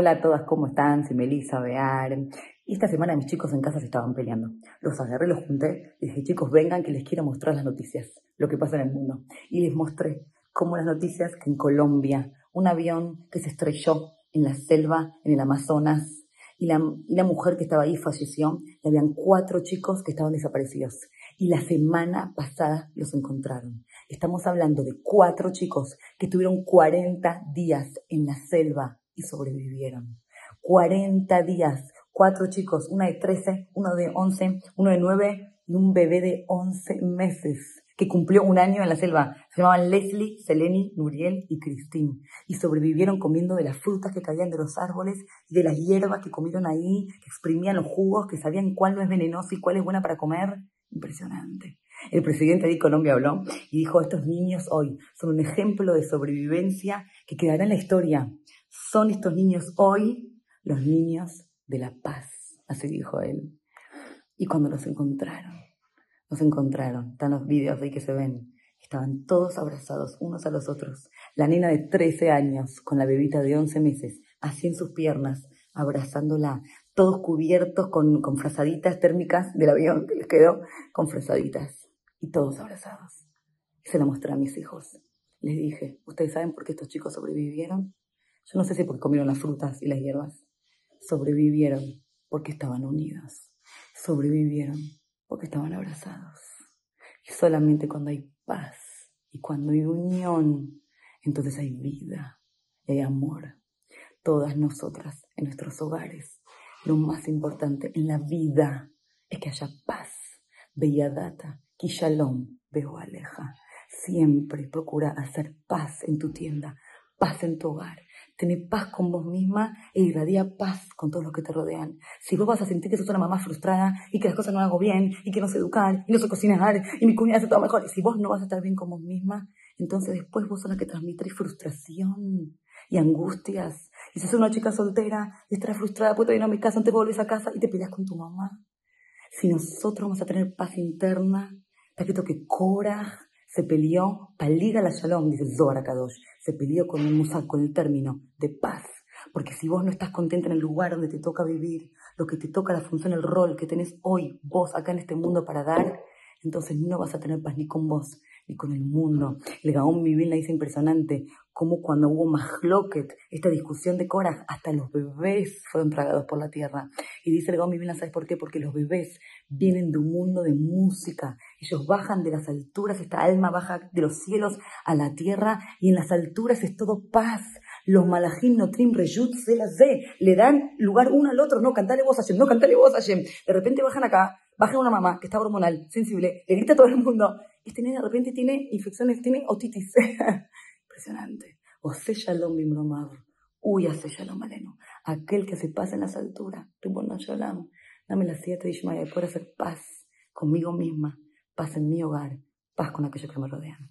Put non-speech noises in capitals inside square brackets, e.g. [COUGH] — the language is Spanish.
Hola a todas, ¿cómo están? Soy Melissa Bear. Esta semana mis chicos en casa se estaban peleando. Los agarré, los junté y dije, chicos, vengan que les quiero mostrar las noticias, lo que pasa en el mundo. Y les mostré cómo las noticias que en Colombia, un avión que se estrelló en la selva, en el Amazonas, y la, y la mujer que estaba ahí falleció, y habían cuatro chicos que estaban desaparecidos. Y la semana pasada los encontraron. Estamos hablando de cuatro chicos que tuvieron 40 días en la selva y sobrevivieron. 40 días, cuatro chicos, una de 13, uno de 11, uno de 9 y un bebé de 11 meses que cumplió un año en la selva. Se llamaban Leslie, Seleni, Nuriel y Christine. Y sobrevivieron comiendo de las frutas que caían de los árboles de las hierbas que comieron ahí, que exprimían los jugos, que sabían cuál no es venenoso y cuál es buena para comer. Impresionante. El presidente de Colombia habló y dijo, estos niños hoy son un ejemplo de sobrevivencia que quedará en la historia. Son estos niños hoy los niños de la paz, así dijo él. Y cuando los encontraron, nos encontraron, están los vídeos ahí que se ven, estaban todos abrazados unos a los otros. La nena de 13 años con la bebita de 11 meses, así en sus piernas, abrazándola, todos cubiertos con, con frazaditas térmicas del avión que les quedó, con frazaditas, y todos abrazados. Se la mostré a mis hijos. Les dije, ¿ustedes saben por qué estos chicos sobrevivieron? Yo no sé si porque comieron las frutas y las hierbas. Sobrevivieron porque estaban unidos. Sobrevivieron porque estaban abrazados. Y solamente cuando hay paz y cuando hay unión, entonces hay vida y hay amor. Todas nosotras en nuestros hogares, lo más importante en la vida es que haya paz. Bella data, shalom, veo aleja. Siempre procura hacer paz en tu tienda, paz en tu hogar, Tener paz con vos misma e irradia paz con todos los que te rodean. Si vos vas a sentir que sos una mamá frustrada y que las cosas no hago bien y que no sé educar y no sé cocinar y mi cuñada hace todo mejor, y si vos no vas a estar bien con vos misma, entonces después vos sos la que transmitís frustración y angustias. Y si sos una chica soltera y estás frustrada, pues todavía no a mi casa, te vuelves a casa y te peleas con tu mamá. Si nosotros vamos a tener paz interna, está escrito que Cora se peleó, paliga la shalom, dice Zohar Kadosh, se peleó con el musal, con el término de paz. Porque si vos no estás contenta en el lugar donde te toca vivir, lo que te toca, la función, el rol que tenés hoy, vos acá en este mundo para dar, entonces no vas a tener paz ni con vos, ni con el mundo. El Gaón Mivilna dice impresionante, como cuando hubo Mahloket, esta discusión de Cora, hasta los bebés fueron tragados por la tierra. Y dice el Gaón Mivilna, ¿sabes por qué? Porque los bebés vienen de un mundo de música. Ellos bajan de las alturas, esta alma baja de los cielos a la tierra, y en las alturas es todo paz. Los malajim notrim reyut de, le dan lugar uno al otro, no, cantale vos Hashem, no, cantale vos Hashem. De repente bajan acá, baja una mamá que está hormonal, sensible, le grita a todo el mundo, este niño de repente tiene infecciones, tiene otitis. [LAUGHS] Impresionante. O shalom bimromav. Uy, hace shalom aleno. Aquel que se pasa en las alturas. Ribono shalom. Dame las siete de Ishmael. Poder hacer paz conmigo misma. Paz en mi hogar. Paz con aquellos que me rodean.